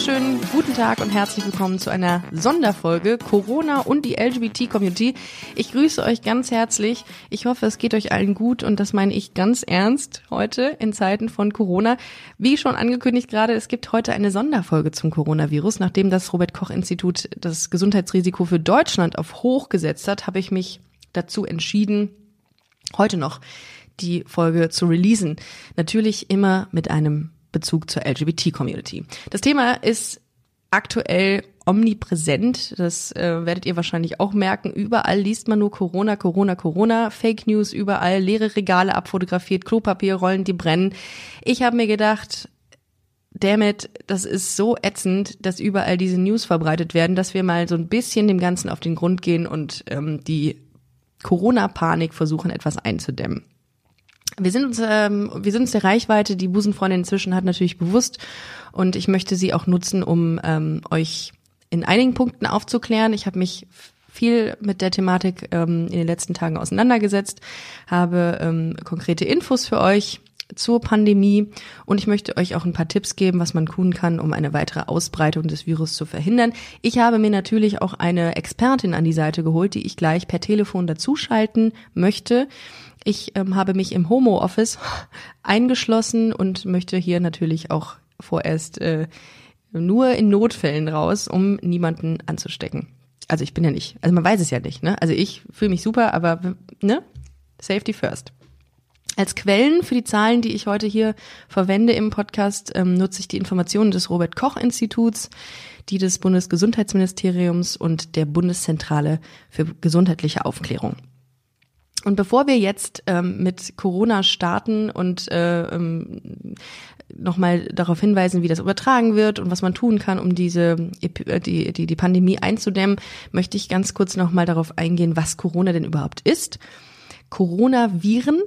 Wunderschönen guten Tag und herzlich willkommen zu einer Sonderfolge Corona und die LGBT-Community. Ich grüße euch ganz herzlich. Ich hoffe, es geht euch allen gut und das meine ich ganz ernst heute in Zeiten von Corona. Wie schon angekündigt gerade, es gibt heute eine Sonderfolge zum Coronavirus. Nachdem das Robert Koch Institut das Gesundheitsrisiko für Deutschland auf hoch gesetzt hat, habe ich mich dazu entschieden, heute noch die Folge zu releasen. Natürlich immer mit einem Bezug zur LGBT-Community. Das Thema ist aktuell omnipräsent. Das äh, werdet ihr wahrscheinlich auch merken. Überall liest man nur Corona, Corona, Corona, Fake News überall, leere Regale abfotografiert, Klopapierrollen, die brennen. Ich habe mir gedacht, damit, das ist so ätzend, dass überall diese News verbreitet werden, dass wir mal so ein bisschen dem Ganzen auf den Grund gehen und ähm, die Corona-Panik versuchen etwas einzudämmen. Wir sind uns, ähm, wir sind uns der Reichweite, die Busenfreundin inzwischen hat, natürlich bewusst und ich möchte sie auch nutzen, um ähm, euch in einigen Punkten aufzuklären. Ich habe mich viel mit der Thematik ähm, in den letzten Tagen auseinandergesetzt, habe ähm, konkrete Infos für euch zur Pandemie und ich möchte euch auch ein paar Tipps geben, was man tun kann, um eine weitere Ausbreitung des Virus zu verhindern. Ich habe mir natürlich auch eine Expertin an die Seite geholt, die ich gleich per Telefon dazuschalten möchte. Ich ähm, habe mich im Homo-Office eingeschlossen und möchte hier natürlich auch vorerst äh, nur in Notfällen raus, um niemanden anzustecken. Also ich bin ja nicht, also man weiß es ja nicht, ne? Also ich fühle mich super, aber ne? Safety first. Als Quellen für die Zahlen, die ich heute hier verwende im Podcast, ähm, nutze ich die Informationen des Robert Koch Instituts, die des Bundesgesundheitsministeriums und der Bundeszentrale für gesundheitliche Aufklärung. Und bevor wir jetzt ähm, mit Corona starten und äh, ähm, nochmal darauf hinweisen, wie das übertragen wird und was man tun kann, um diese äh, die, die, die Pandemie einzudämmen, möchte ich ganz kurz nochmal darauf eingehen, was Corona denn überhaupt ist. Coronaviren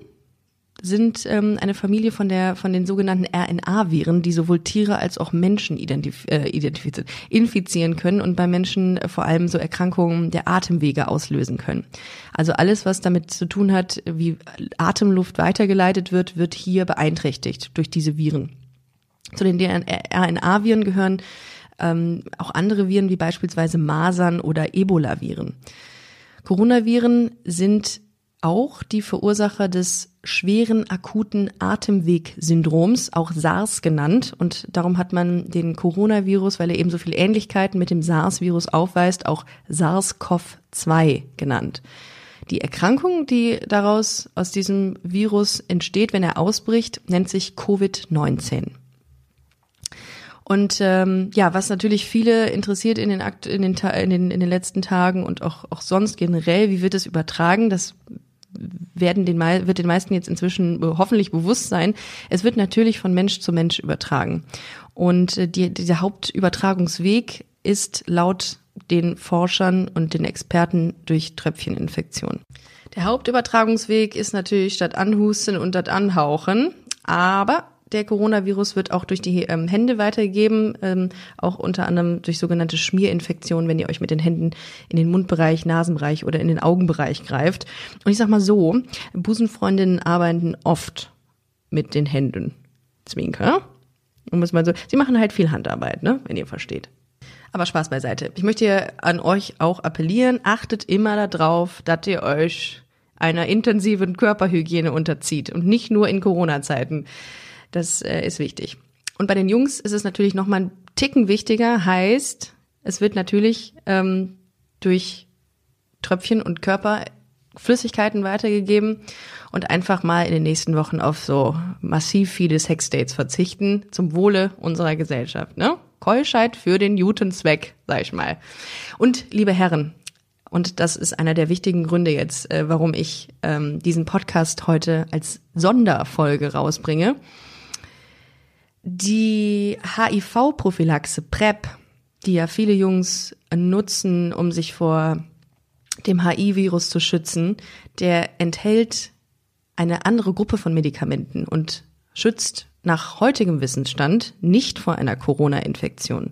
sind ähm, eine Familie von der von den sogenannten RNA-Viren, die sowohl Tiere als auch Menschen identif äh, identifizieren, infizieren können und bei Menschen äh, vor allem so Erkrankungen der Atemwege auslösen können. Also alles, was damit zu tun hat, wie Atemluft weitergeleitet wird, wird hier beeinträchtigt durch diese Viren. Zu den RNA-Viren gehören ähm, auch andere Viren wie beispielsweise Masern oder Ebola-Viren. Coronaviren sind auch die Verursacher des schweren akuten Atemwegsyndroms, auch SARS genannt. Und darum hat man den Coronavirus, weil er eben so viele Ähnlichkeiten mit dem SARS-Virus aufweist, auch SARS-CoV-2 genannt. Die Erkrankung, die daraus aus diesem Virus entsteht, wenn er ausbricht, nennt sich Covid-19. Und ähm, ja, was natürlich viele interessiert in den, Akt, in, den, in, den, in den letzten Tagen und auch, auch sonst generell, wie wird es übertragen? Das werden den, wird den meisten jetzt inzwischen hoffentlich bewusst sein. Es wird natürlich von Mensch zu Mensch übertragen. Und äh, die, dieser Hauptübertragungsweg ist laut den Forschern und den Experten durch Tröpfcheninfektion. Der Hauptübertragungsweg ist natürlich statt Anhusten und statt Anhauchen, aber der Coronavirus wird auch durch die ähm, Hände weitergegeben, ähm, auch unter anderem durch sogenannte Schmierinfektionen, wenn ihr euch mit den Händen in den Mundbereich, Nasenbereich oder in den Augenbereich greift. Und ich sag mal so, Busenfreundinnen arbeiten oft mit den Händen. Zwinker. Um es mal so, sie machen halt viel Handarbeit, ne, wenn ihr versteht. Aber Spaß beiseite. Ich möchte an euch auch appellieren, achtet immer darauf, dass ihr euch einer intensiven Körperhygiene unterzieht und nicht nur in Corona-Zeiten. Das äh, ist wichtig. Und bei den Jungs ist es natürlich noch mal ein Ticken wichtiger, heißt, es wird natürlich ähm, durch Tröpfchen und Körper Flüssigkeiten weitergegeben und einfach mal in den nächsten Wochen auf so massiv viele Sexdates verzichten zum Wohle unserer Gesellschaft. Ne? Keuschheit für den Newton-Zweck, sag ich mal. Und liebe Herren, und das ist einer der wichtigen Gründe jetzt, äh, warum ich ähm, diesen Podcast heute als Sonderfolge rausbringe. Die HIV-Prophylaxe PrEP, die ja viele Jungs nutzen, um sich vor dem HIV-Virus zu schützen, der enthält eine andere Gruppe von Medikamenten und schützt nach heutigem Wissensstand nicht vor einer Corona-Infektion.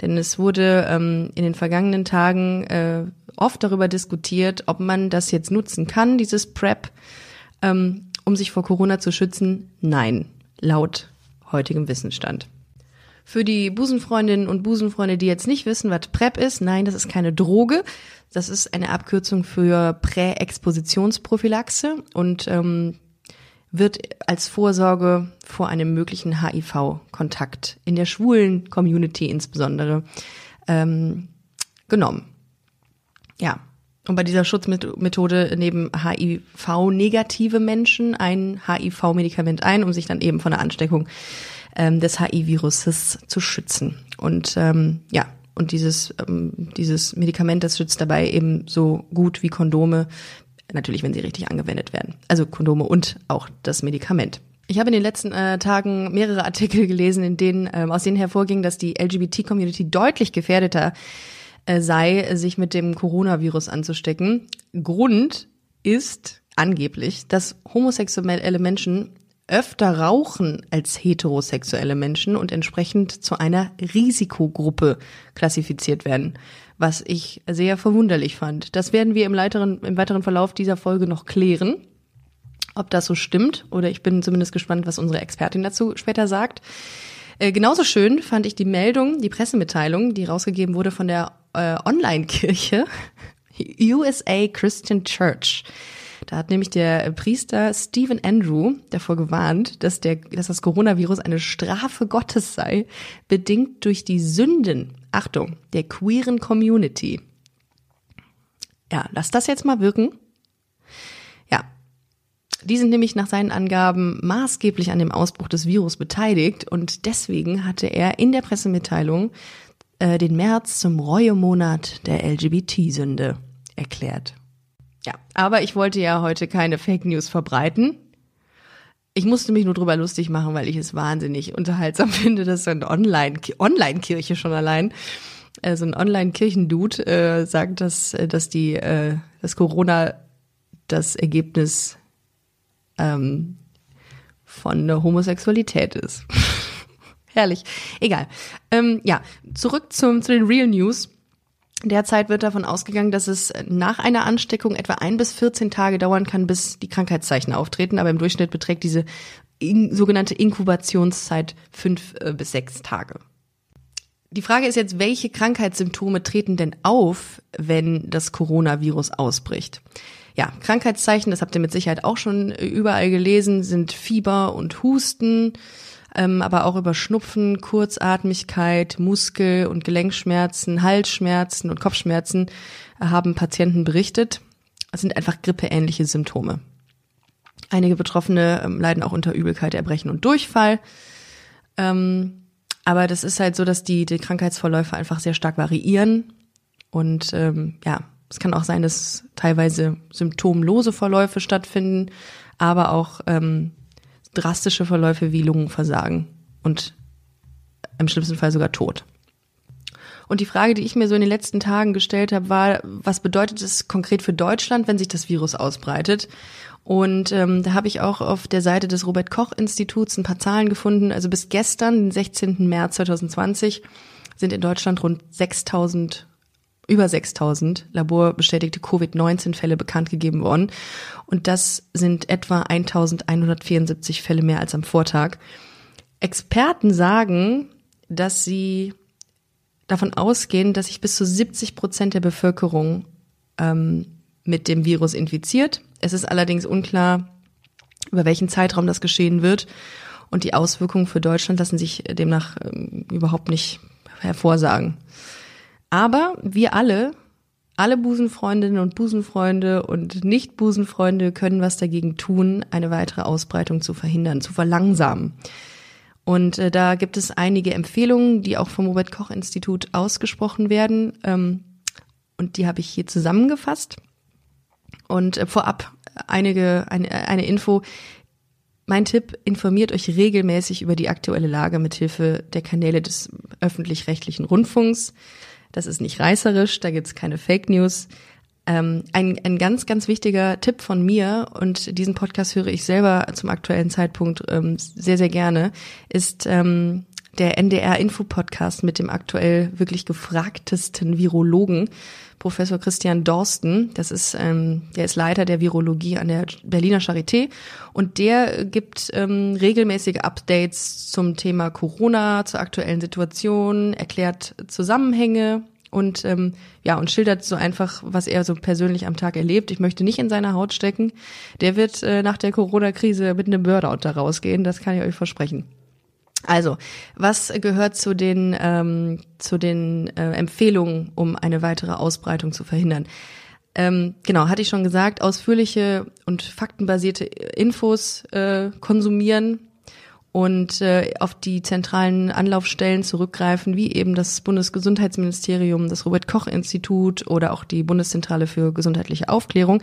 Denn es wurde ähm, in den vergangenen Tagen äh, oft darüber diskutiert, ob man das jetzt nutzen kann, dieses PrEP, ähm, um sich vor Corona zu schützen. Nein, laut heutigem Wissensstand. Für die Busenfreundinnen und Busenfreunde, die jetzt nicht wissen, was PrEP ist, nein, das ist keine Droge. Das ist eine Abkürzung für Präexpositionsprophylaxe und ähm, wird als Vorsorge vor einem möglichen HIV-Kontakt in der schwulen Community insbesondere ähm, genommen. Ja, und bei dieser Schutzmethode nehmen HIV-negative Menschen ein HIV-Medikament ein, um sich dann eben von der Ansteckung ähm, des HIV-Viruses zu schützen. Und ähm, ja, und dieses, ähm, dieses Medikament, das schützt dabei eben so gut wie Kondome, natürlich, wenn sie richtig angewendet werden. Also Kondome und auch das Medikament. Ich habe in den letzten äh, Tagen mehrere Artikel gelesen, in denen ähm, aus denen hervorging, dass die LGBT-Community deutlich gefährdeter äh, sei, sich mit dem Coronavirus anzustecken. Grund ist angeblich, dass homosexuelle Menschen öfter rauchen als heterosexuelle Menschen und entsprechend zu einer Risikogruppe klassifiziert werden, was ich sehr verwunderlich fand. Das werden wir im, weiteren, im weiteren Verlauf dieser Folge noch klären, ob das so stimmt oder ich bin zumindest gespannt, was unsere Expertin dazu später sagt. Äh, genauso schön fand ich die Meldung, die Pressemitteilung, die rausgegeben wurde von der äh, Online-Kirche USA Christian Church. Da hat nämlich der Priester Stephen Andrew davor gewarnt, dass, der, dass das Coronavirus eine Strafe Gottes sei, bedingt durch die Sünden, Achtung, der queeren Community. Ja, lass das jetzt mal wirken. Ja, die sind nämlich nach seinen Angaben maßgeblich an dem Ausbruch des Virus beteiligt und deswegen hatte er in der Pressemitteilung äh, den März zum Reuemonat der LGBT-Sünde erklärt. Ja, aber ich wollte ja heute keine Fake News verbreiten. Ich musste mich nur drüber lustig machen, weil ich es wahnsinnig unterhaltsam finde, dass so ein Online Online-Kirche schon allein, äh, so ein Online-Kirchendude äh, sagt, dass äh, dass die äh, dass Corona das Ergebnis ähm, von der Homosexualität ist. Herrlich. Egal. Ähm, ja, zurück zum, zu den Real News. Derzeit wird davon ausgegangen, dass es nach einer Ansteckung etwa ein bis 14 Tage dauern kann, bis die Krankheitszeichen auftreten. Aber im Durchschnitt beträgt diese in, sogenannte Inkubationszeit fünf äh, bis sechs Tage. Die Frage ist jetzt, welche Krankheitssymptome treten denn auf, wenn das Coronavirus ausbricht? Ja, Krankheitszeichen, das habt ihr mit Sicherheit auch schon überall gelesen, sind Fieber und Husten, ähm, aber auch über Schnupfen, Kurzatmigkeit, Muskel- und Gelenkschmerzen, Halsschmerzen und Kopfschmerzen haben Patienten berichtet. Es sind einfach grippeähnliche Symptome. Einige Betroffene ähm, leiden auch unter Übelkeit, Erbrechen und Durchfall. Ähm, aber das ist halt so, dass die, die Krankheitsverläufe einfach sehr stark variieren. Und ähm, ja, es kann auch sein, dass teilweise symptomlose Verläufe stattfinden, aber auch ähm, drastische Verläufe wie Lungenversagen und im schlimmsten Fall sogar Tod. Und die Frage, die ich mir so in den letzten Tagen gestellt habe, war, was bedeutet es konkret für Deutschland, wenn sich das Virus ausbreitet? Und ähm, da habe ich auch auf der Seite des Robert Koch Instituts ein paar Zahlen gefunden. Also bis gestern, den 16. März 2020, sind in Deutschland rund 6000 über 6000 laborbestätigte Covid-19-Fälle bekannt gegeben worden. Und das sind etwa 1174 Fälle mehr als am Vortag. Experten sagen, dass sie davon ausgehen, dass sich bis zu 70 Prozent der Bevölkerung ähm, mit dem Virus infiziert. Es ist allerdings unklar, über welchen Zeitraum das geschehen wird. Und die Auswirkungen für Deutschland lassen sich demnach ähm, überhaupt nicht hervorsagen. Aber wir alle, alle Busenfreundinnen und Busenfreunde und Nicht-Busenfreunde können was dagegen tun, eine weitere Ausbreitung zu verhindern, zu verlangsamen. Und äh, da gibt es einige Empfehlungen, die auch vom Robert Koch Institut ausgesprochen werden. Ähm, und die habe ich hier zusammengefasst. Und äh, vorab einige, eine, eine Info. Mein Tipp, informiert euch regelmäßig über die aktuelle Lage mithilfe der Kanäle des öffentlich-rechtlichen Rundfunks. Das ist nicht reißerisch, da gibt's keine Fake News. Ähm, ein, ein ganz, ganz wichtiger Tipp von mir, und diesen Podcast höre ich selber zum aktuellen Zeitpunkt ähm, sehr, sehr gerne, ist ähm, der NDR-Info-Podcast mit dem aktuell wirklich gefragtesten Virologen, Professor Christian Dorsten. Das ist, ähm, der ist Leiter der Virologie an der Berliner Charité und der gibt ähm, regelmäßige Updates zum Thema Corona, zur aktuellen Situation, erklärt Zusammenhänge und ähm, ja und schildert so einfach, was er so persönlich am Tag erlebt. Ich möchte nicht in seiner Haut stecken. Der wird äh, nach der Corona-Krise mit einem Burnout da rausgehen, das kann ich euch versprechen. Also, was gehört zu den ähm, zu den äh, Empfehlungen, um eine weitere Ausbreitung zu verhindern? Ähm, genau, hatte ich schon gesagt, ausführliche und faktenbasierte Infos äh, konsumieren und äh, auf die zentralen Anlaufstellen zurückgreifen, wie eben das Bundesgesundheitsministerium, das Robert Koch Institut oder auch die Bundeszentrale für gesundheitliche Aufklärung.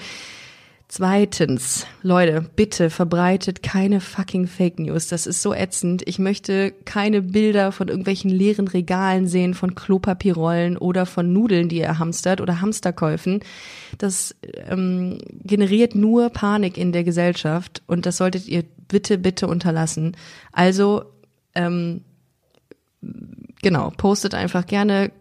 Zweitens, Leute, bitte verbreitet keine fucking Fake News. Das ist so ätzend. Ich möchte keine Bilder von irgendwelchen leeren Regalen sehen, von Klopapierrollen oder von Nudeln, die ihr hamstert oder Hamsterkäufen. Das ähm, generiert nur Panik in der Gesellschaft und das solltet ihr bitte, bitte unterlassen. Also, ähm, genau, postet einfach gerne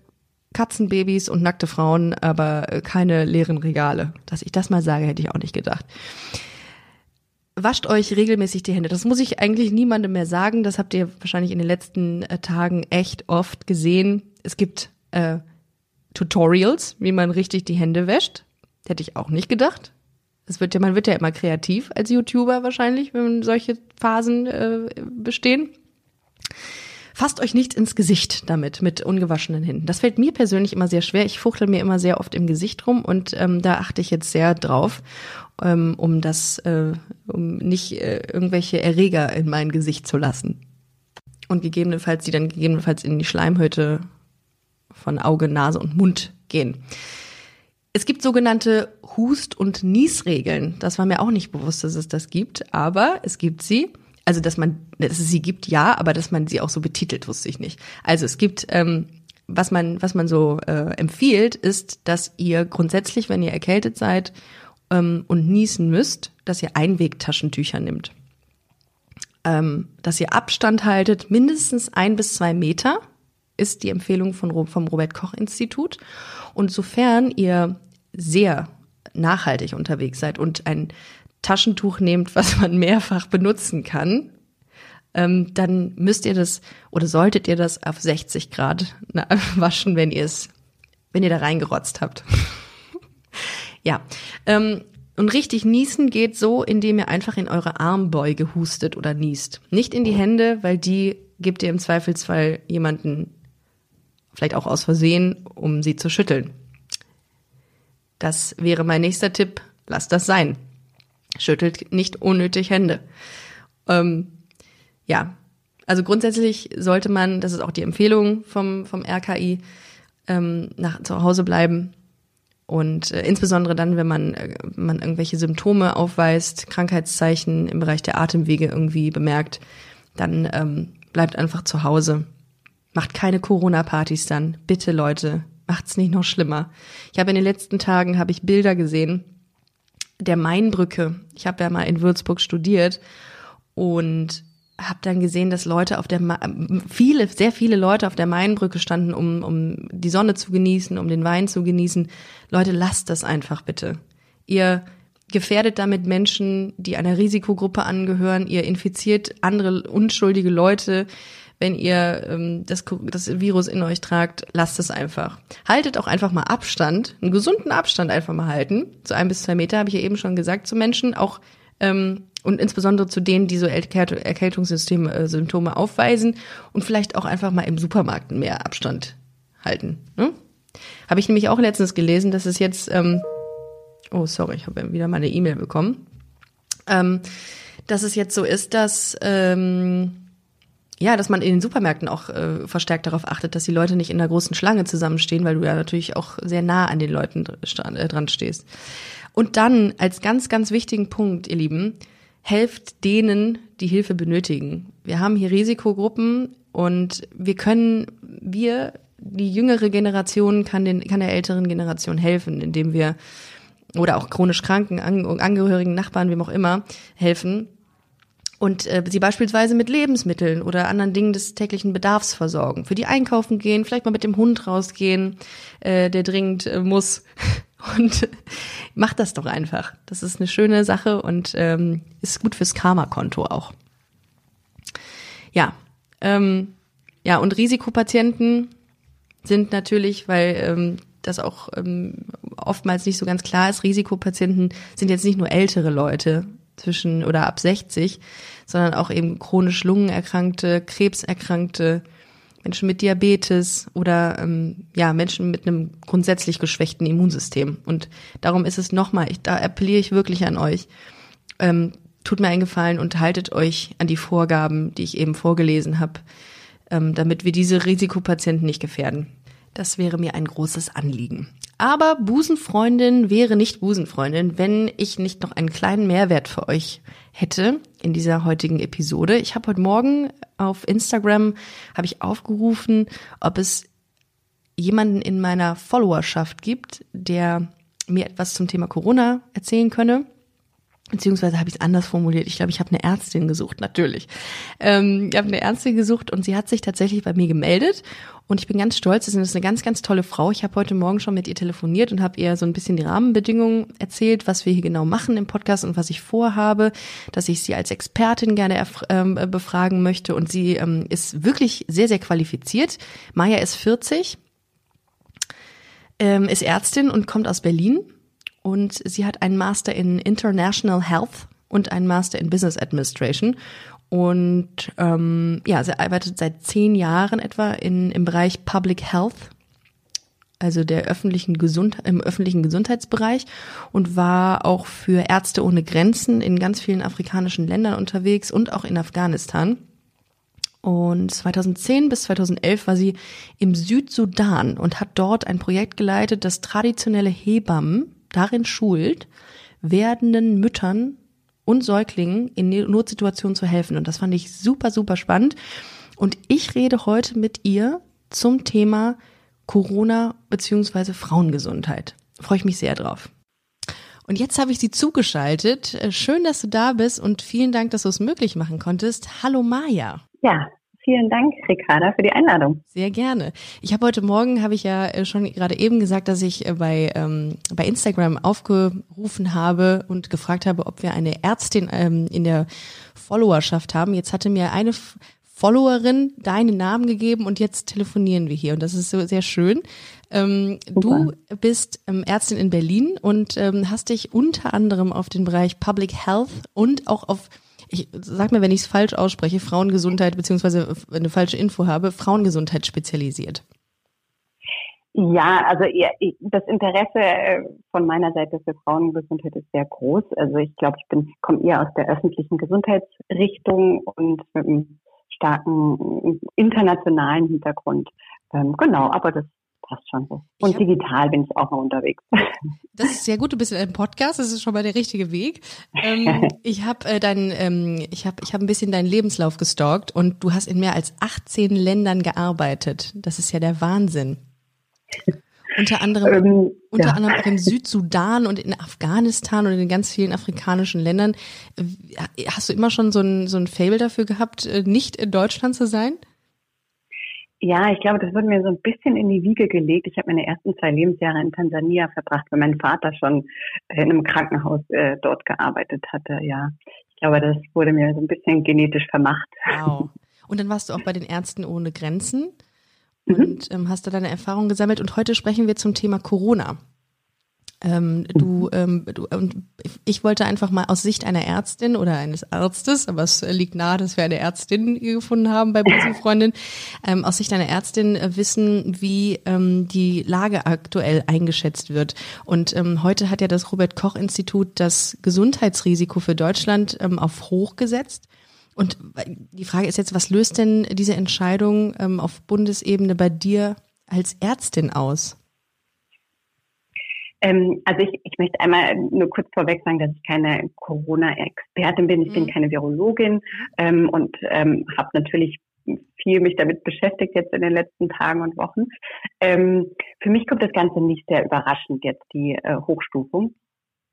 Katzenbabys und nackte Frauen, aber äh, keine leeren Regale. Dass ich das mal sage, hätte ich auch nicht gedacht. Wascht euch regelmäßig die Hände. Das muss ich eigentlich niemandem mehr sagen. Das habt ihr wahrscheinlich in den letzten äh, Tagen echt oft gesehen. Es gibt äh, Tutorials, wie man richtig die Hände wäscht. Hätte ich auch nicht gedacht. Es wird ja, man wird ja immer kreativ als YouTuber wahrscheinlich, wenn solche Phasen äh, bestehen. Fasst euch nicht ins Gesicht damit, mit ungewaschenen Händen. Das fällt mir persönlich immer sehr schwer. Ich fuchtel mir immer sehr oft im Gesicht rum und ähm, da achte ich jetzt sehr drauf, ähm, um das, äh, um nicht äh, irgendwelche Erreger in mein Gesicht zu lassen. Und gegebenenfalls, die dann gegebenenfalls in die Schleimhäute von Auge, Nase und Mund gehen. Es gibt sogenannte Hust- und Niesregeln. Das war mir auch nicht bewusst, dass es das gibt, aber es gibt sie also dass man, dass es sie gibt, ja, aber dass man sie auch so betitelt, wusste ich nicht. Also es gibt, ähm, was man, was man so äh, empfiehlt, ist, dass ihr grundsätzlich, wenn ihr erkältet seid ähm, und niesen müsst, dass ihr Einwegtaschentücher nimmt. Ähm, dass ihr Abstand haltet, mindestens ein bis zwei Meter, ist die Empfehlung von, vom Robert Koch Institut. Und sofern ihr sehr nachhaltig unterwegs seid und ein Taschentuch nehmt, was man mehrfach benutzen kann, ähm, dann müsst ihr das oder solltet ihr das auf 60 Grad waschen, wenn ihr es, wenn ihr da reingerotzt habt. ja. Ähm, und richtig niesen geht so, indem ihr einfach in eure Armbeuge hustet oder niest. Nicht in die Hände, weil die gebt ihr im Zweifelsfall jemanden, vielleicht auch aus Versehen, um sie zu schütteln. Das wäre mein nächster Tipp. Lasst das sein. Schüttelt nicht unnötig Hände. Ähm, ja, also grundsätzlich sollte man, das ist auch die Empfehlung vom, vom RKI, ähm, nach, zu Hause bleiben. Und äh, insbesondere dann, wenn man, äh, man irgendwelche Symptome aufweist, Krankheitszeichen im Bereich der Atemwege irgendwie bemerkt, dann ähm, bleibt einfach zu Hause. Macht keine Corona-Partys dann. Bitte, Leute, macht's nicht noch schlimmer. Ich habe in den letzten Tagen habe ich Bilder gesehen der Mainbrücke. Ich habe ja mal in Würzburg studiert und habe dann gesehen, dass Leute auf der Ma viele sehr viele Leute auf der Mainbrücke standen, um um die Sonne zu genießen, um den Wein zu genießen. Leute, lasst das einfach bitte. Ihr gefährdet damit Menschen, die einer Risikogruppe angehören. Ihr infiziert andere unschuldige Leute wenn ihr ähm, das, das Virus in euch tragt, lasst es einfach. Haltet auch einfach mal Abstand, einen gesunden Abstand einfach mal halten. So ein bis zwei Meter habe ich ja eben schon gesagt zu Menschen, auch ähm, und insbesondere zu denen, die so Erkältungssymptome äh, aufweisen und vielleicht auch einfach mal im Supermarkt mehr Abstand halten. Ne? Habe ich nämlich auch letztens gelesen, dass es jetzt, ähm, oh sorry, ich habe wieder mal eine E-Mail bekommen, ähm, dass es jetzt so ist, dass ähm, ja, dass man in den Supermärkten auch äh, verstärkt darauf achtet, dass die Leute nicht in einer großen Schlange zusammenstehen, weil du ja natürlich auch sehr nah an den Leuten äh, dran stehst. Und dann als ganz, ganz wichtigen Punkt, ihr Lieben, helft denen, die Hilfe benötigen. Wir haben hier Risikogruppen und wir können, wir, die jüngere Generation kann den, kann der älteren Generation helfen, indem wir oder auch chronisch kranken Angehörigen, Nachbarn, wem auch immer helfen und äh, sie beispielsweise mit Lebensmitteln oder anderen Dingen des täglichen Bedarfs versorgen. Für die einkaufen gehen, vielleicht mal mit dem Hund rausgehen, äh, der dringend äh, muss. Und macht das doch einfach. Das ist eine schöne Sache und ähm, ist gut fürs Karma-Konto auch. Ja, ähm, ja, und Risikopatienten sind natürlich, weil ähm, das auch ähm, oftmals nicht so ganz klar ist, Risikopatienten sind jetzt nicht nur ältere Leute, zwischen oder ab 60, sondern auch eben chronisch Lungenerkrankte, Krebserkrankte, Menschen mit Diabetes oder ähm, ja Menschen mit einem grundsätzlich geschwächten Immunsystem. Und darum ist es nochmal, da appelliere ich wirklich an euch. Ähm, tut mir einen Gefallen und haltet euch an die Vorgaben, die ich eben vorgelesen habe, ähm, damit wir diese Risikopatienten nicht gefährden. Das wäre mir ein großes Anliegen. Aber Busenfreundin wäre nicht Busenfreundin, wenn ich nicht noch einen kleinen Mehrwert für euch hätte in dieser heutigen Episode. Ich habe heute Morgen auf Instagram habe ich aufgerufen, ob es jemanden in meiner Followerschaft gibt, der mir etwas zum Thema Corona erzählen könne. Beziehungsweise habe ich es anders formuliert. Ich glaube, ich habe eine Ärztin gesucht, natürlich. Ähm, ich habe eine Ärztin gesucht und sie hat sich tatsächlich bei mir gemeldet. Und ich bin ganz stolz, sie ist eine ganz, ganz tolle Frau. Ich habe heute Morgen schon mit ihr telefoniert und habe ihr so ein bisschen die Rahmenbedingungen erzählt, was wir hier genau machen im Podcast und was ich vorhabe, dass ich sie als Expertin gerne ähm, befragen möchte. Und sie ähm, ist wirklich sehr, sehr qualifiziert. Maya ist 40, ähm, ist Ärztin und kommt aus Berlin und sie hat einen Master in International Health und einen Master in Business Administration. Und ähm, ja, sie arbeitet seit zehn Jahren etwa in, im Bereich Public Health, also der öffentlichen Gesund im öffentlichen Gesundheitsbereich und war auch für Ärzte ohne Grenzen in ganz vielen afrikanischen Ländern unterwegs und auch in Afghanistan. Und 2010 bis 2011 war sie im Südsudan und hat dort ein Projekt geleitet, das traditionelle Hebammen darin schult, werdenden Müttern und Säuglingen in Notsituationen zu helfen. Und das fand ich super, super spannend. Und ich rede heute mit ihr zum Thema Corona beziehungsweise Frauengesundheit. Freue ich mich sehr drauf. Und jetzt habe ich sie zugeschaltet. Äh, schön, dass du da bist und vielen Dank, dass du es möglich machen konntest. Hallo Maja. Ja, Vielen Dank, Ricarda, für die Einladung. Sehr gerne. Ich habe heute Morgen, habe ich ja äh, schon gerade eben gesagt, dass ich äh, bei, ähm, bei Instagram aufgerufen habe und gefragt habe, ob wir eine Ärztin ähm, in der Followerschaft haben. Jetzt hatte mir eine Followerin deinen Namen gegeben und jetzt telefonieren wir hier und das ist so sehr schön. Ähm, du bist ähm, Ärztin in Berlin und ähm, hast dich unter anderem auf den Bereich Public Health und auch auf ich sag mir, wenn ich es falsch ausspreche, Frauengesundheit beziehungsweise eine falsche Info habe, Frauengesundheit spezialisiert. Ja, also das Interesse äh, von meiner Seite für Frauengesundheit ist sehr groß. Also ich glaube, ich bin komme eher aus der öffentlichen Gesundheitsrichtung und mit einem starken internationalen Hintergrund. Ähm, genau, aber das passt schon so. Und hab, digital bin ich auch noch unterwegs. Das ist sehr gut, du bist in einem Podcast, das ist schon mal der richtige Weg. Ähm, ich habe äh, dein, ähm, ich habe ich hab ein bisschen deinen Lebenslauf gestalkt und du hast in mehr als 18 Ländern gearbeitet. Das ist ja der Wahnsinn. Unter anderem, ähm, unter ja. anderem auch im Südsudan und in Afghanistan und in ganz vielen afrikanischen Ländern. Äh, hast du immer schon so ein, so ein Fable dafür gehabt, äh, nicht in Deutschland zu sein? Ja, ich glaube, das wurde mir so ein bisschen in die Wiege gelegt. Ich habe meine ersten zwei Lebensjahre in Tansania verbracht, weil mein Vater schon in einem Krankenhaus äh, dort gearbeitet hatte. Ja, ich glaube, das wurde mir so ein bisschen genetisch vermacht. Wow. Und dann warst du auch bei den Ärzten ohne Grenzen mhm. und ähm, hast da deine Erfahrungen gesammelt. Und heute sprechen wir zum Thema Corona. Ähm, du, ähm, du, ähm, ich wollte einfach mal aus Sicht einer Ärztin oder eines Arztes, aber es liegt nahe, dass wir eine Ärztin gefunden haben bei Busenfreundin, ähm, aus Sicht einer Ärztin äh, wissen, wie ähm, die Lage aktuell eingeschätzt wird. Und ähm, heute hat ja das Robert Koch Institut das Gesundheitsrisiko für Deutschland ähm, auf hoch gesetzt. Und die Frage ist jetzt, was löst denn diese Entscheidung ähm, auf Bundesebene bei dir als Ärztin aus? Ähm, also ich, ich möchte einmal nur kurz vorweg sagen, dass ich keine Corona-Expertin bin. Ich mhm. bin keine Virologin ähm, und ähm, habe natürlich viel mich damit beschäftigt jetzt in den letzten Tagen und Wochen. Ähm, für mich kommt das Ganze nicht sehr überraschend jetzt die äh, Hochstufung.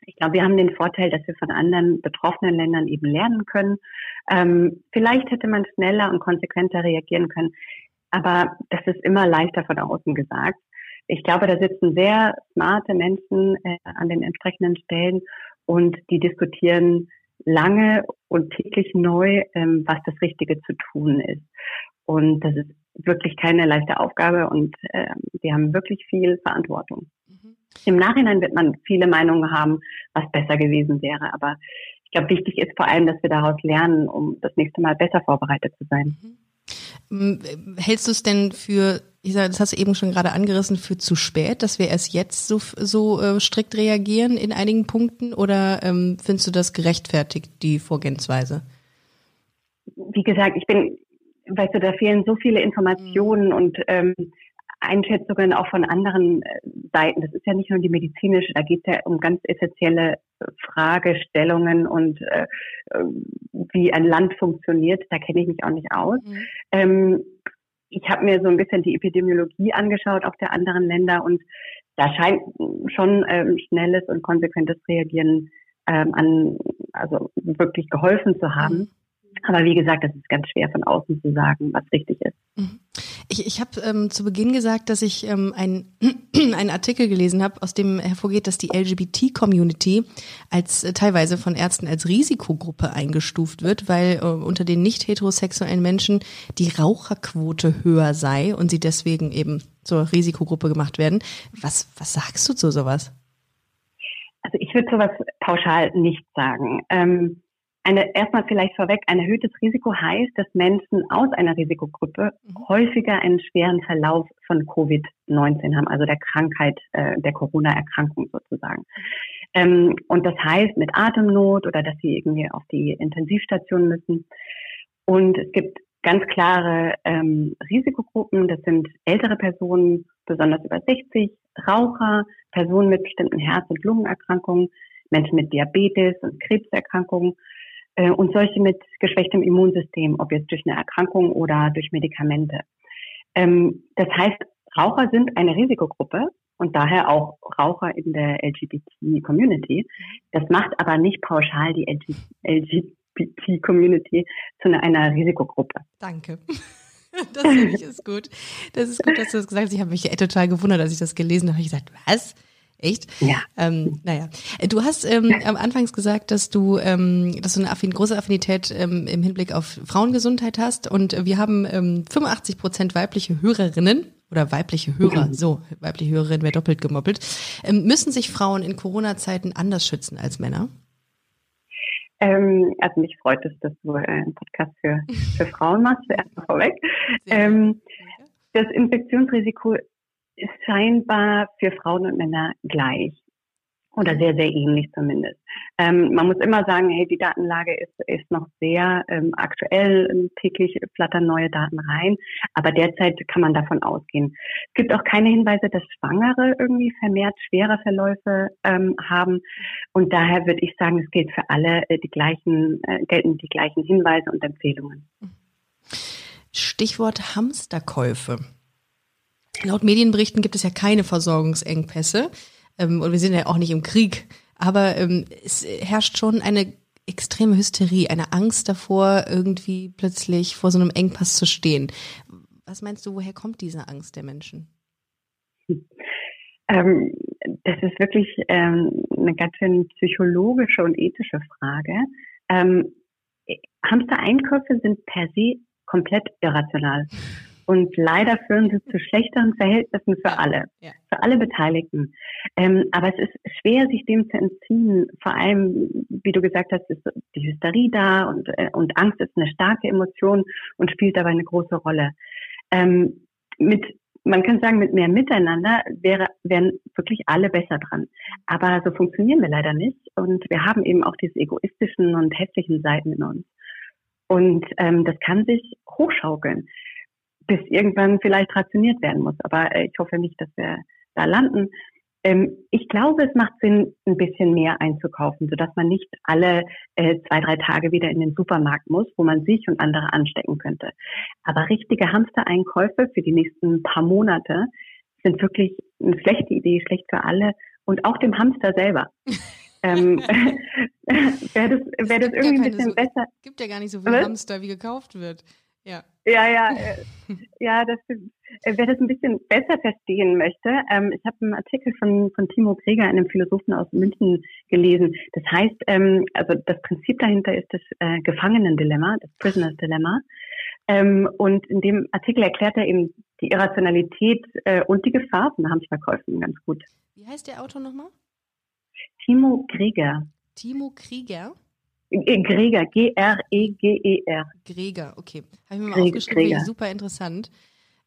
Ich glaube, wir haben den Vorteil, dass wir von anderen betroffenen Ländern eben lernen können. Ähm, vielleicht hätte man schneller und konsequenter reagieren können, aber das ist immer leichter von außen gesagt. Ich glaube, da sitzen sehr smarte Menschen äh, an den entsprechenden Stellen und die diskutieren lange und täglich neu, ähm, was das Richtige zu tun ist. Und das ist wirklich keine leichte Aufgabe und äh, wir haben wirklich viel Verantwortung. Mhm. Im Nachhinein wird man viele Meinungen haben, was besser gewesen wäre. Aber ich glaube, wichtig ist vor allem, dass wir daraus lernen, um das nächste Mal besser vorbereitet zu sein. Mhm. Hältst du es denn für, ich sage, das hast du eben schon gerade angerissen, für zu spät, dass wir erst jetzt so, so äh, strikt reagieren in einigen Punkten oder ähm, findest du das gerechtfertigt, die Vorgehensweise? Wie gesagt, ich bin, weißt du, da fehlen so viele Informationen und ähm, Einschätzungen auch von anderen äh, Seiten. Das ist ja nicht nur die medizinische, da geht es ja um ganz essentielle äh, Fragestellungen und äh, äh, wie ein Land funktioniert. Da kenne ich mich auch nicht aus. Mhm. Ähm, ich habe mir so ein bisschen die Epidemiologie angeschaut, auch der anderen Länder und da scheint schon ähm, schnelles und konsequentes Reagieren ähm, an, also wirklich geholfen zu haben. Mhm. Aber wie gesagt, das ist ganz schwer von außen zu sagen, was richtig ist. Mhm. Ich, ich habe ähm, zu Beginn gesagt, dass ich ähm, ein, einen Artikel gelesen habe, aus dem hervorgeht, dass die LGBT-Community als äh, teilweise von Ärzten als Risikogruppe eingestuft wird, weil äh, unter den nicht heterosexuellen Menschen die Raucherquote höher sei und sie deswegen eben zur Risikogruppe gemacht werden. Was, was sagst du zu sowas? Also ich würde sowas pauschal nicht sagen. Ähm, eine, erstmal vielleicht vorweg, ein erhöhtes Risiko heißt, dass Menschen aus einer Risikogruppe mhm. häufiger einen schweren Verlauf von Covid-19 haben, also der Krankheit, äh, der Corona-Erkrankung sozusagen. Ähm, und das heißt mit Atemnot oder dass sie irgendwie auf die Intensivstation müssen. Und es gibt ganz klare ähm, Risikogruppen. Das sind ältere Personen, besonders über 60, Raucher, Personen mit bestimmten Herz- und Lungenerkrankungen, Menschen mit Diabetes und Krebserkrankungen und solche mit geschwächtem Immunsystem, ob jetzt durch eine Erkrankung oder durch Medikamente. Ähm, das heißt, Raucher sind eine Risikogruppe und daher auch Raucher in der LGBT-Community. Das macht aber nicht pauschal die LGBT-Community zu einer Risikogruppe. Danke. Das ist gut. Das ist gut, dass du das gesagt hast. Ich habe mich total gewundert, als ich das gelesen habe. Ich gesagt, was? Echt? Ja. Ähm, naja. Du hast ähm, am Anfangs gesagt, dass du, ähm, dass du eine affin große Affinität ähm, im Hinblick auf Frauengesundheit hast und wir haben ähm, 85 Prozent weibliche Hörerinnen oder weibliche Hörer, so, weibliche Hörerin wäre doppelt gemoppelt. Ähm, müssen sich Frauen in Corona-Zeiten anders schützen als Männer? Ähm, also mich freut es, dass du äh, einen Podcast für, für Frauen machst, erstmal vorweg. Ähm, das Infektionsrisiko ist scheinbar für Frauen und Männer gleich oder sehr, sehr ähnlich zumindest. Ähm, man muss immer sagen, hey, die Datenlage ist, ist noch sehr ähm, aktuell, täglich flattern neue Daten rein, aber derzeit kann man davon ausgehen. Es gibt auch keine Hinweise, dass Schwangere irgendwie vermehrt schwere Verläufe ähm, haben und daher würde ich sagen, es gilt für alle äh, die gleichen, äh, gelten die gleichen Hinweise und Empfehlungen. Stichwort Hamsterkäufe. Laut Medienberichten gibt es ja keine Versorgungsengpässe ähm, und wir sind ja auch nicht im Krieg. Aber ähm, es herrscht schon eine extreme Hysterie, eine Angst davor, irgendwie plötzlich vor so einem Engpass zu stehen. Was meinst du, woher kommt diese Angst der Menschen? Ähm, das ist wirklich ähm, eine ganz schön psychologische und ethische Frage. Ähm, Hamster-Einkäufe sind per se komplett irrational. Und leider führen sie zu schlechteren Verhältnissen für alle, ja. für alle Beteiligten. Ähm, aber es ist schwer, sich dem zu entziehen. Vor allem, wie du gesagt hast, ist die Hysterie da und, äh, und Angst ist eine starke Emotion und spielt dabei eine große Rolle. Ähm, mit man kann sagen, mit mehr Miteinander wäre, wären wirklich alle besser dran. Aber so funktionieren wir leider nicht. Und wir haben eben auch diese egoistischen und hässlichen Seiten in uns. Und ähm, das kann sich hochschaukeln bis irgendwann vielleicht rationiert werden muss. Aber äh, ich hoffe nicht, dass wir da landen. Ähm, ich glaube, es macht Sinn, ein bisschen mehr einzukaufen, sodass man nicht alle äh, zwei, drei Tage wieder in den Supermarkt muss, wo man sich und andere anstecken könnte. Aber richtige Hamstereinkäufe für die nächsten paar Monate sind wirklich eine schlechte Idee, schlecht für alle und auch dem Hamster selber. ähm, wäre das, wär das irgendwie ein bisschen so, besser. Es gibt ja gar nicht so viel Hamster, wie gekauft wird. Ja, ja, ja, äh, ja das stimmt. Äh, wer das ein bisschen besser verstehen möchte, ähm, ich habe einen Artikel von, von Timo Greger, einem Philosophen aus München, gelesen. Das heißt, ähm, also das Prinzip dahinter ist das äh, Gefangenendilemma, das Prisoners Dilemma. Ähm, und in dem Artikel erklärt er eben die Irrationalität äh, und die Gefahr von Hamsterkäufen ganz gut. Wie heißt der Autor nochmal? Timo Greger. Timo Krieger? Äh, Greger, G-R-E-G-E-R. Greger, okay. Habe ich mir mal Gre aufgeschrieben, Greger. super interessant.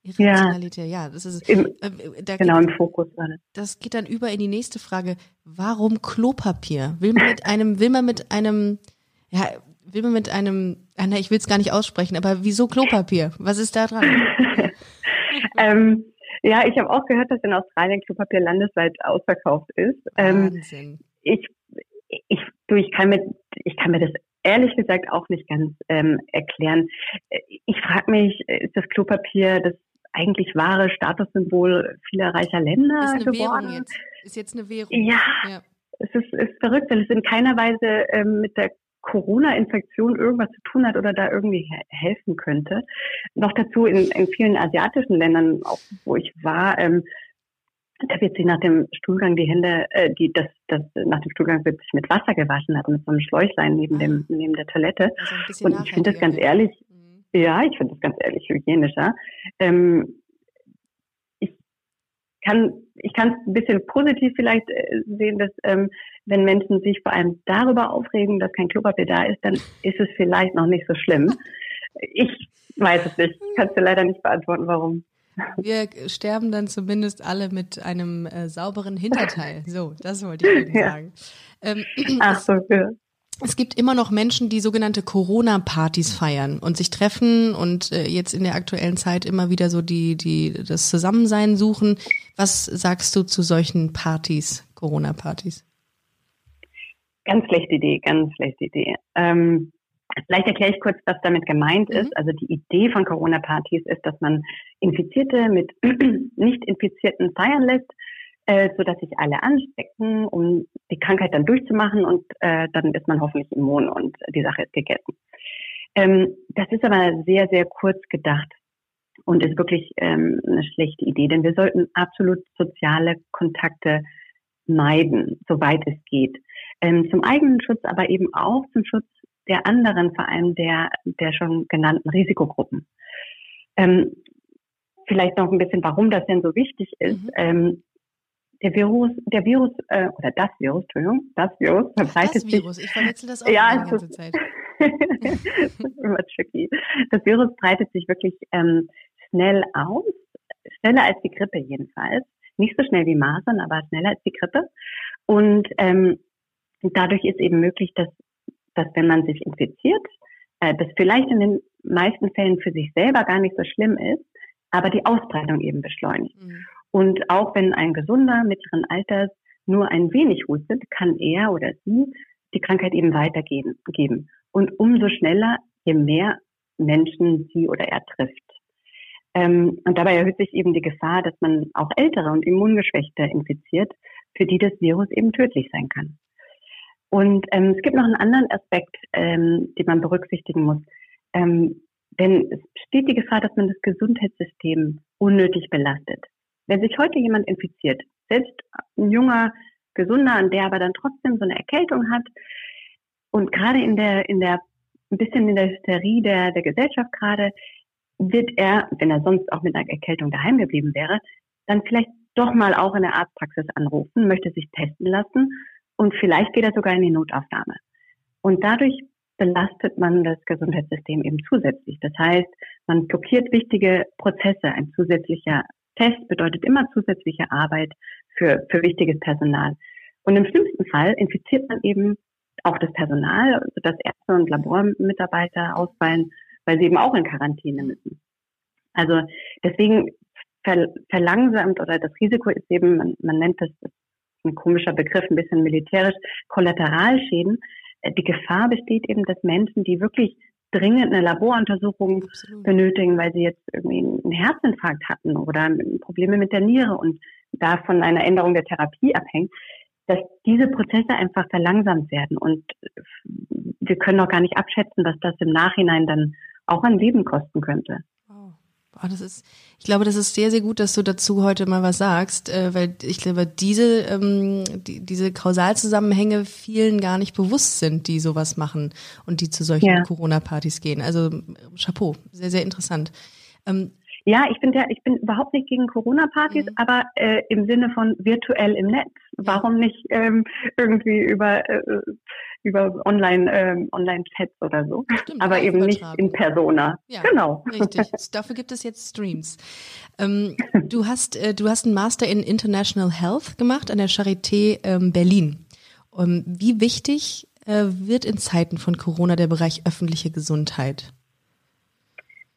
Irrationalität, ja, ja das ist Im, äh, da genau geht, im Fokus gerade. Das geht dann über in die nächste Frage. Warum Klopapier? Will man mit einem, will man mit einem, ja, will man mit einem, ah, ich will es gar nicht aussprechen, aber wieso Klopapier? Was ist da dran? ähm, ja, ich habe auch gehört, dass in Australien Klopapier landesweit ausverkauft ist. Ähm, Wahnsinn. Ich, ich, du, ich kann mir, ich kann mir das ehrlich gesagt auch nicht ganz ähm, erklären. Ich frage mich, ist das Klopapier das eigentlich wahre Statussymbol vieler reicher Länder geworden? Währung jetzt. Ist jetzt eine Währung. Ja, ja. es ist, ist verrückt, weil es in keiner Weise ähm, mit der Corona-Infektion irgendwas zu tun hat oder da irgendwie helfen könnte. Noch dazu in, in vielen asiatischen Ländern, auch wo ich war, ähm, da wird sich nach dem Stuhlgang die Hände, äh, die das, das nach dem Stuhlgang wird sich mit Wasser gewaschen, also mit so einem Schläuchlein neben dem neben der Toilette. Also Und ich finde das ganz ehrlich, mhm. ja, ich finde das ganz ehrlich hygienischer. Ähm, ich kann ich kann es ein bisschen positiv vielleicht äh, sehen, dass ähm, wenn Menschen sich vor allem darüber aufregen, dass kein Klopapier da ist, dann ist es vielleicht noch nicht so schlimm. Ich weiß es nicht. Kannst du leider nicht beantworten, warum. Wir sterben dann zumindest alle mit einem äh, sauberen Hinterteil. So, das wollte ich Ihnen ja. sagen. Ähm, Ach so, ja. Es gibt immer noch Menschen, die sogenannte Corona-Partys feiern und sich treffen und äh, jetzt in der aktuellen Zeit immer wieder so die, die, das Zusammensein suchen. Was sagst du zu solchen Partys, Corona-Partys? Ganz schlechte Idee, ganz schlechte Idee. Ähm, vielleicht erkläre ich kurz, was damit gemeint mhm. ist. Also die Idee von Corona-Partys ist, dass man Infizierte mit Nicht-Infizierten feiern lässt, äh, so dass sich alle anstecken, um die Krankheit dann durchzumachen und äh, dann ist man hoffentlich immun und die Sache ist gegessen. Ähm, das ist aber sehr, sehr kurz gedacht und ist wirklich ähm, eine schlechte Idee, denn wir sollten absolut soziale Kontakte meiden, soweit es geht. Ähm, zum eigenen Schutz, aber eben auch zum Schutz der anderen, vor allem der, der schon genannten Risikogruppen. Ähm, vielleicht noch ein bisschen, warum das denn so wichtig ist. Mhm. Ähm, der Virus, der Virus, äh, oder das Virus, Entschuldigung, das Virus verbreitet das Virus. Ich verwechsel das auch ja, die ganze Zeit. immer tricky. Das Virus breitet sich wirklich ähm, schnell aus, schneller als die Grippe jedenfalls. Nicht so schnell wie Masern, aber schneller als die Grippe. Und ähm, dadurch ist eben möglich, dass, dass wenn man sich infiziert, äh, das vielleicht in den meisten Fällen für sich selber gar nicht so schlimm ist, aber die Ausbreitung eben beschleunigt. Mhm. Und auch wenn ein gesunder mittleren Alters nur ein wenig hustet, kann er oder sie die Krankheit eben weitergeben. Geben. Und umso schneller, je mehr Menschen sie oder er trifft. Ähm, und dabei erhöht sich eben die Gefahr, dass man auch ältere und immungeschwächte infiziert, für die das Virus eben tödlich sein kann. Und ähm, es gibt noch einen anderen Aspekt, ähm, den man berücksichtigen muss. Ähm, denn es besteht die Gefahr, dass man das Gesundheitssystem unnötig belastet. Wenn sich heute jemand infiziert, selbst ein junger, gesunder, der aber dann trotzdem so eine Erkältung hat und gerade in der, in der, ein bisschen in der Hysterie der, der Gesellschaft gerade, wird er, wenn er sonst auch mit einer Erkältung daheim geblieben wäre, dann vielleicht doch mal auch in der Arztpraxis anrufen, möchte sich testen lassen und vielleicht geht er sogar in die Notaufnahme. Und dadurch belastet man das Gesundheitssystem eben zusätzlich. Das heißt, man blockiert wichtige Prozesse. Ein zusätzlicher Test bedeutet immer zusätzliche Arbeit für, für wichtiges Personal. Und im schlimmsten Fall infiziert man eben auch das Personal, sodass Ärzte und Labormitarbeiter ausfallen, weil sie eben auch in Quarantäne müssen. Also deswegen verlangsamt oder das Risiko ist eben, man, man nennt das, das ein komischer Begriff, ein bisschen militärisch, Kollateralschäden. Äh, die Gefahr besteht eben, dass Menschen, die wirklich dringend eine Laboruntersuchung Absolut. benötigen, weil sie jetzt irgendwie einen Herzinfarkt hatten oder Probleme mit der Niere und davon eine Änderung der Therapie abhängt, dass diese Prozesse einfach verlangsamt werden. Und wir können auch gar nicht abschätzen, was das im Nachhinein dann auch an Leben kosten könnte. Oh, das ist, ich glaube, das ist sehr, sehr gut, dass du dazu heute mal was sagst, äh, weil ich glaube, diese, ähm, die, diese Kausalzusammenhänge vielen gar nicht bewusst sind, die sowas machen und die zu solchen ja. Corona-Partys gehen. Also Chapeau, sehr, sehr interessant. Ähm, ja, ich bin ja, ich bin überhaupt nicht gegen Corona-Partys, mhm. aber äh, im Sinne von virtuell im Netz. Warum nicht ähm, irgendwie über äh, über Online ähm, Online Chats oder so, Stimmt, aber eben nicht in Persona. Ja, genau. Richtig. Dafür gibt es jetzt Streams. Ähm, du hast äh, du hast einen Master in International Health gemacht an der Charité ähm, Berlin. Um, ähm, wie wichtig äh, wird in Zeiten von Corona der Bereich öffentliche Gesundheit?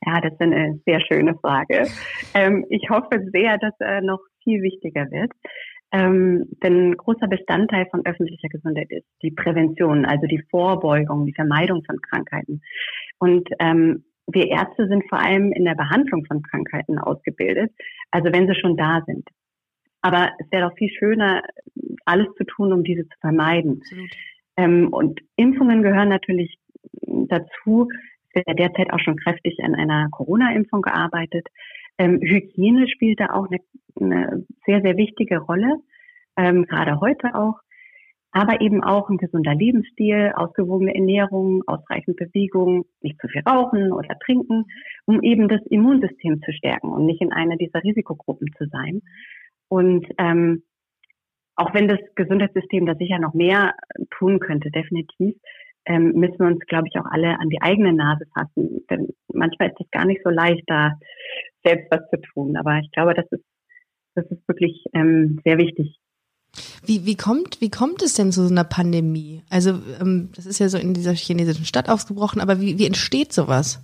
Ja, das ist eine sehr schöne Frage. Ähm, ich hoffe sehr, dass er noch viel wichtiger wird. Ähm, denn ein großer Bestandteil von öffentlicher Gesundheit ist die Prävention, also die Vorbeugung, die Vermeidung von Krankheiten. Und ähm, wir Ärzte sind vor allem in der Behandlung von Krankheiten ausgebildet, also wenn sie schon da sind. Aber es wäre doch viel schöner, alles zu tun, um diese zu vermeiden. Ähm, und Impfungen gehören natürlich dazu. Derzeit auch schon kräftig an einer Corona-Impfung gearbeitet. Ähm, Hygiene spielt da auch eine, eine sehr, sehr wichtige Rolle, ähm, gerade heute auch. Aber eben auch ein gesunder Lebensstil, ausgewogene Ernährung, ausreichend Bewegung, nicht zu viel rauchen oder trinken, um eben das Immunsystem zu stärken und nicht in einer dieser Risikogruppen zu sein. Und ähm, auch wenn das Gesundheitssystem da sicher noch mehr tun könnte, definitiv, ähm, müssen wir uns, glaube ich, auch alle an die eigene Nase fassen. Denn manchmal ist es gar nicht so leicht, da selbst was zu tun. Aber ich glaube, das ist, das ist wirklich ähm, sehr wichtig. Wie, wie, kommt, wie kommt es denn zu so einer Pandemie? Also, ähm, das ist ja so in dieser chinesischen Stadt ausgebrochen, aber wie, wie entsteht sowas?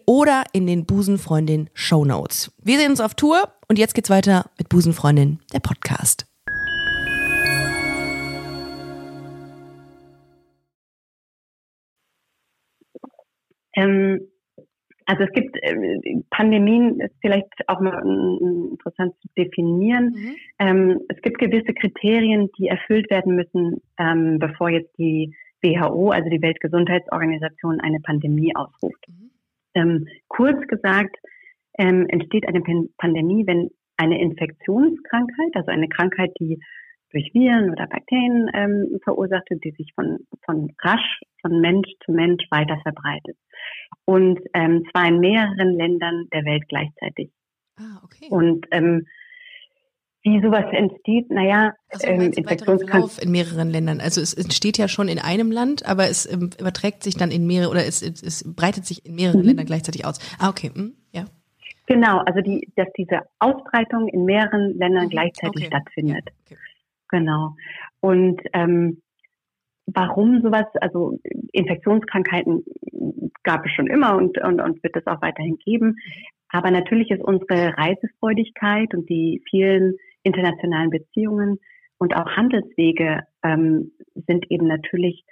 oder in den Busenfreundin Show Notes. Wir sehen uns auf Tour und jetzt geht's weiter mit Busenfreundin, der Podcast. Ähm, also es gibt äh, Pandemien, ist vielleicht auch mal interessant zu definieren. Mhm. Ähm, es gibt gewisse Kriterien, die erfüllt werden müssen, ähm, bevor jetzt die WHO, also die Weltgesundheitsorganisation, eine Pandemie ausruft. Mhm. Ähm, kurz gesagt, ähm, entsteht eine Pandemie, wenn eine Infektionskrankheit, also eine Krankheit, die durch Viren oder Bakterien ähm, verursacht wird, die sich von, von rasch von Mensch zu Mensch weiter verbreitet. Und ähm, zwar in mehreren Ländern der Welt gleichzeitig. Ah, okay. Und ähm, wie sowas entsteht, naja, also, ähm, Infektionskrankheit in mehreren Ländern. Also es entsteht ja schon in einem Land, aber es ähm, überträgt sich dann in mehrere oder es, es, es breitet sich in mehreren mhm. Ländern gleichzeitig aus. Ah, okay, hm, ja. Genau, also die, dass diese Ausbreitung in mehreren Ländern mhm. gleichzeitig okay. stattfindet. Ja, okay. Genau. Und ähm, warum sowas, also Infektionskrankheiten gab es schon immer und, und, und wird es auch weiterhin geben. Aber natürlich ist unsere Reisefreudigkeit und die vielen internationalen Beziehungen und auch Handelswege ähm, sind eben natürlich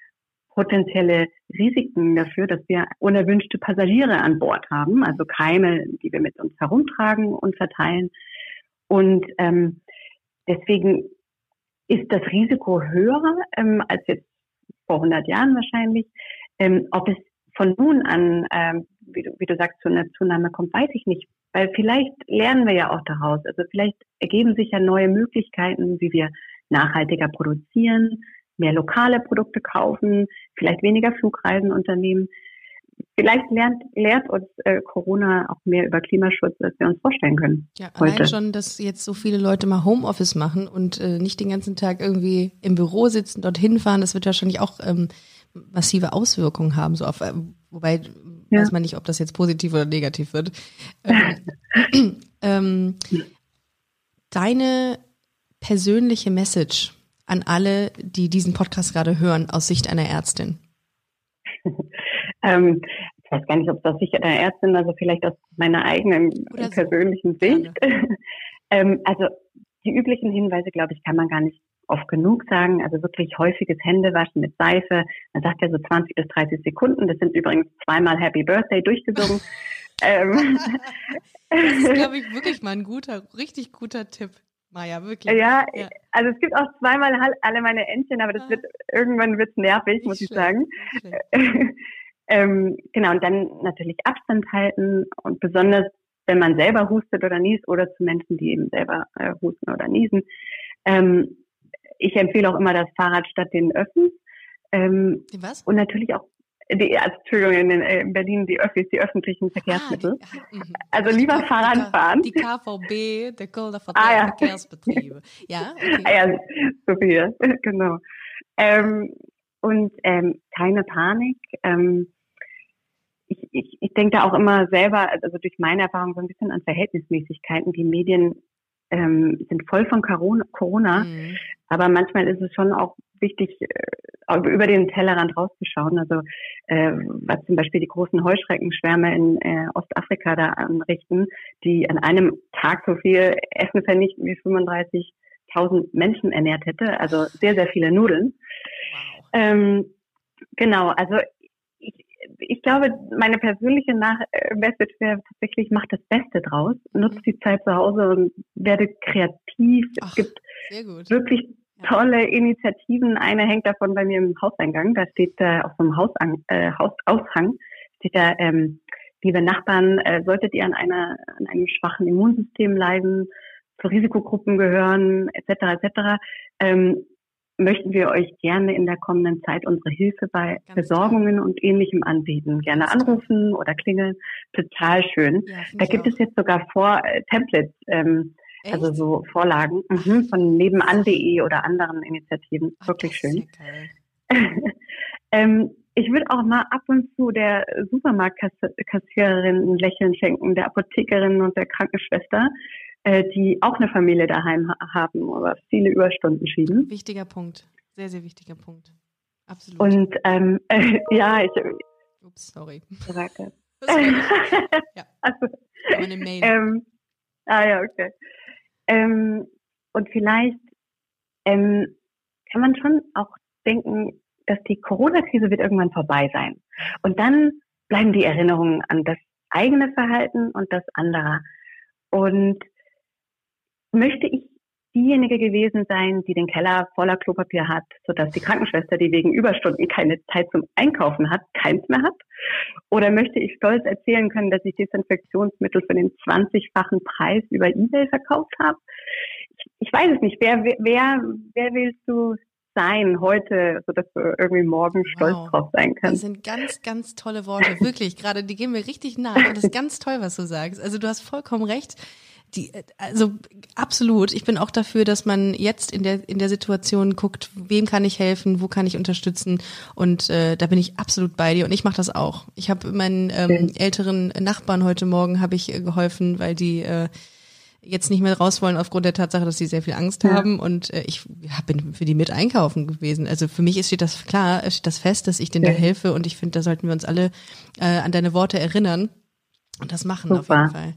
potenzielle Risiken dafür, dass wir unerwünschte Passagiere an Bord haben, also Keime, die wir mit uns herumtragen und verteilen. Und ähm, deswegen ist das Risiko höher ähm, als jetzt vor 100 Jahren wahrscheinlich. Ähm, ob es von nun an, ähm, wie, du, wie du sagst, zu einer Zunahme kommt, weiß ich nicht. Weil vielleicht lernen wir ja auch daraus. Also vielleicht ergeben sich ja neue Möglichkeiten, wie wir nachhaltiger produzieren, mehr lokale Produkte kaufen, vielleicht weniger Flugreisen unternehmen. Vielleicht lernt, lehrt uns äh, Corona auch mehr über Klimaschutz, als wir uns vorstellen können. Ja, allein heute. schon, dass jetzt so viele Leute mal Homeoffice machen und äh, nicht den ganzen Tag irgendwie im Büro sitzen, dorthin fahren, das wird wahrscheinlich auch ähm, massive Auswirkungen haben, so auf, äh, wobei ja. weiß man nicht, ob das jetzt positiv oder negativ wird. Ähm, ähm, deine persönliche Message an alle, die diesen Podcast gerade hören, aus Sicht einer Ärztin? ähm, ich weiß gar nicht, ob es aus Sicht einer Ärztin, also vielleicht aus meiner eigenen so. persönlichen Sicht. ähm, also die üblichen Hinweise, glaube ich, kann man gar nicht oft genug sagen. Also wirklich häufiges Händewaschen mit Seife. Man sagt ja so 20 bis 30 Sekunden. Das sind übrigens zweimal Happy Birthday durchgesungen. ähm, das ist, glaube ich, wirklich mal ein guter, richtig guter Tipp. Maja, wirklich. Ja, ja, also es gibt auch zweimal alle meine Entchen, aber das ah. wird irgendwann wird's nervig, Nicht muss schlimm. ich sagen. ähm, genau, und dann natürlich Abstand halten und besonders wenn man selber hustet oder niest oder zu Menschen, die eben selber äh, husten oder niesen. Ähm, ich empfehle auch immer das Fahrrad statt den Öffis. Ähm, Was? Und natürlich auch die, also, Entschuldigung, in, in Berlin die Öffis, die öffentlichen Verkehrsmittel. Ah, die, mhm. also lieber Fahrrad fahren. Die KVB, der Kölner ah, ja. Verkehrsbetriebe. Ja, okay. ah, ja, so viel, genau. Ähm, und ähm, keine Panik. Ähm, ich, ich, ich denke da auch immer selber, also durch meine Erfahrung so ein bisschen an Verhältnismäßigkeiten. Die Medien ähm, sind voll von Corona, mhm. aber manchmal ist es schon auch wichtig, äh, über den Tellerrand rauszuschauen. Also äh, was zum Beispiel die großen Heuschreckenschwärme in äh, Ostafrika da anrichten, die an einem Tag so viel Essen vernichten wie 35.000 Menschen ernährt hätte. Also sehr, sehr viele Nudeln. Wow. Ähm, genau, also ich glaube, meine persönliche Nach äh, Message wäre tatsächlich, mach das Beste draus, nutzt mhm. die Zeit zu Hause und werde kreativ. Ach, es gibt wirklich tolle Initiativen. Eine hängt davon bei mir im Hauseingang. Da steht äh, auf so einem Hausang, äh, Hausaushang, steht da, ähm, liebe Nachbarn, äh, solltet ihr an einer, an einem schwachen Immunsystem leiden, zu Risikogruppen gehören, etc. etc. Ähm, möchten wir euch gerne in der kommenden Zeit unsere Hilfe bei Ganz Besorgungen toll. und ähnlichem anbieten. Gerne anrufen oder klingeln. Total schön. Ja, da gibt auch. es jetzt sogar vor äh, Templates, ähm, also so Vorlagen mhm, von nebenan.de oder anderen Initiativen. Ach, Wirklich schön. ähm, ich würde auch mal ab und zu der Supermarktkassiererin ein Lächeln schenken, der Apothekerin und der Krankenschwester die auch eine Familie daheim haben oder viele Überstunden schieben. Wichtiger Punkt, sehr, sehr wichtiger Punkt. Absolut. Und ähm, äh, ja, ich. Ups, sorry. Sagte. ja. Also, Meine Mail. Ähm, ah ja, okay. Ähm, und vielleicht ähm, kann man schon auch denken, dass die Corona-Krise wird irgendwann vorbei sein. Und dann bleiben die Erinnerungen an das eigene Verhalten und das anderer. Und möchte ich diejenige gewesen sein, die den Keller voller Klopapier hat, sodass die Krankenschwester, die wegen Überstunden keine Zeit zum Einkaufen hat, keins mehr hat? Oder möchte ich stolz erzählen können, dass ich Desinfektionsmittel für den 20-fachen Preis über Ebay verkauft habe? Ich, ich weiß es nicht. Wer, wer, wer willst du sein heute, sodass du irgendwie morgen stolz wow. drauf sein kannst. Das sind ganz, ganz tolle Worte. Wirklich, gerade die gehen mir richtig nah. Und das ist ganz toll, was du sagst. Also du hast vollkommen recht die, also absolut. Ich bin auch dafür, dass man jetzt in der in der Situation guckt, wem kann ich helfen, wo kann ich unterstützen. Und äh, da bin ich absolut bei dir. Und ich mache das auch. Ich habe meinen ähm, älteren Nachbarn heute Morgen habe ich äh, geholfen, weil die äh, jetzt nicht mehr raus wollen aufgrund der Tatsache, dass sie sehr viel Angst ja. haben. Und äh, ich ja, bin für die mit einkaufen gewesen. Also für mich steht das klar, steht das fest, dass ich denen ja. da helfe. Und ich finde, da sollten wir uns alle äh, an deine Worte erinnern und das machen Super. auf jeden Fall.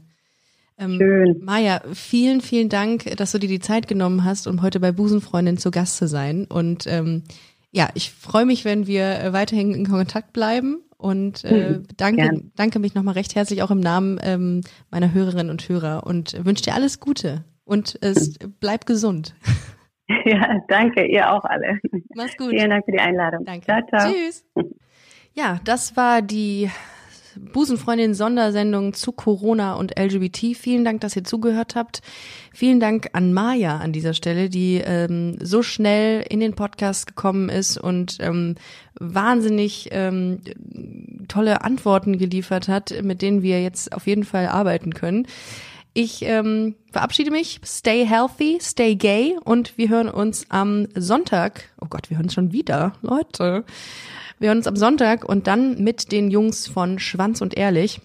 Ähm, Schön. Maja, vielen, vielen Dank, dass du dir die Zeit genommen hast, um heute bei Busenfreundin zu Gast zu sein. Und ähm, ja, ich freue mich, wenn wir äh, weiterhin in Kontakt bleiben und äh, mhm, danke, danke mich nochmal recht herzlich auch im Namen ähm, meiner Hörerinnen und Hörer und wünsche dir alles Gute und es bleib gesund. Ja, danke, ihr auch alle. Mach's gut. Vielen Dank für die Einladung. Danke. Ciao, ciao. Tschüss. Ja, das war die Busenfreundin Sondersendung zu Corona und LGBT. Vielen Dank, dass ihr zugehört habt. Vielen Dank an Maja an dieser Stelle, die ähm, so schnell in den Podcast gekommen ist und ähm, wahnsinnig ähm, tolle Antworten geliefert hat, mit denen wir jetzt auf jeden Fall arbeiten können. Ich ähm, verabschiede mich. Stay healthy, stay gay und wir hören uns am Sonntag. Oh Gott, wir hören uns schon wieder, Leute. Wir hören uns am Sonntag und dann mit den Jungs von Schwanz und Ehrlich.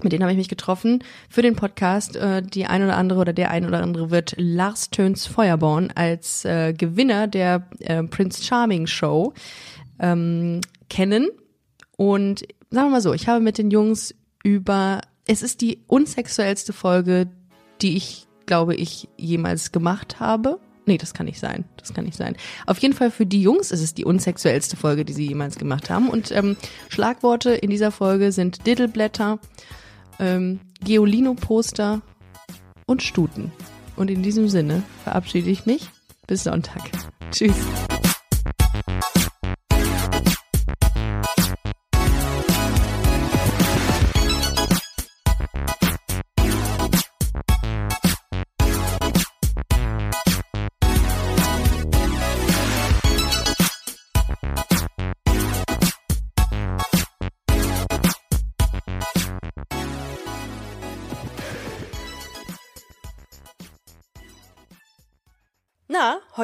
Mit denen habe ich mich getroffen für den Podcast. Äh, die ein oder andere oder der ein oder andere wird Lars Töns Feuerborn als äh, Gewinner der äh, Prince Charming Show ähm, kennen. Und sagen wir mal so, ich habe mit den Jungs über, es ist die unsexuellste Folge, die ich, glaube ich, jemals gemacht habe. Nee, das kann nicht sein. Das kann nicht sein. Auf jeden Fall für die Jungs ist es die unsexuellste Folge, die sie jemals gemacht haben. Und ähm, Schlagworte in dieser Folge sind Diddleblätter, ähm, Geolino-Poster und Stuten. Und in diesem Sinne verabschiede ich mich. Bis Sonntag. Tschüss.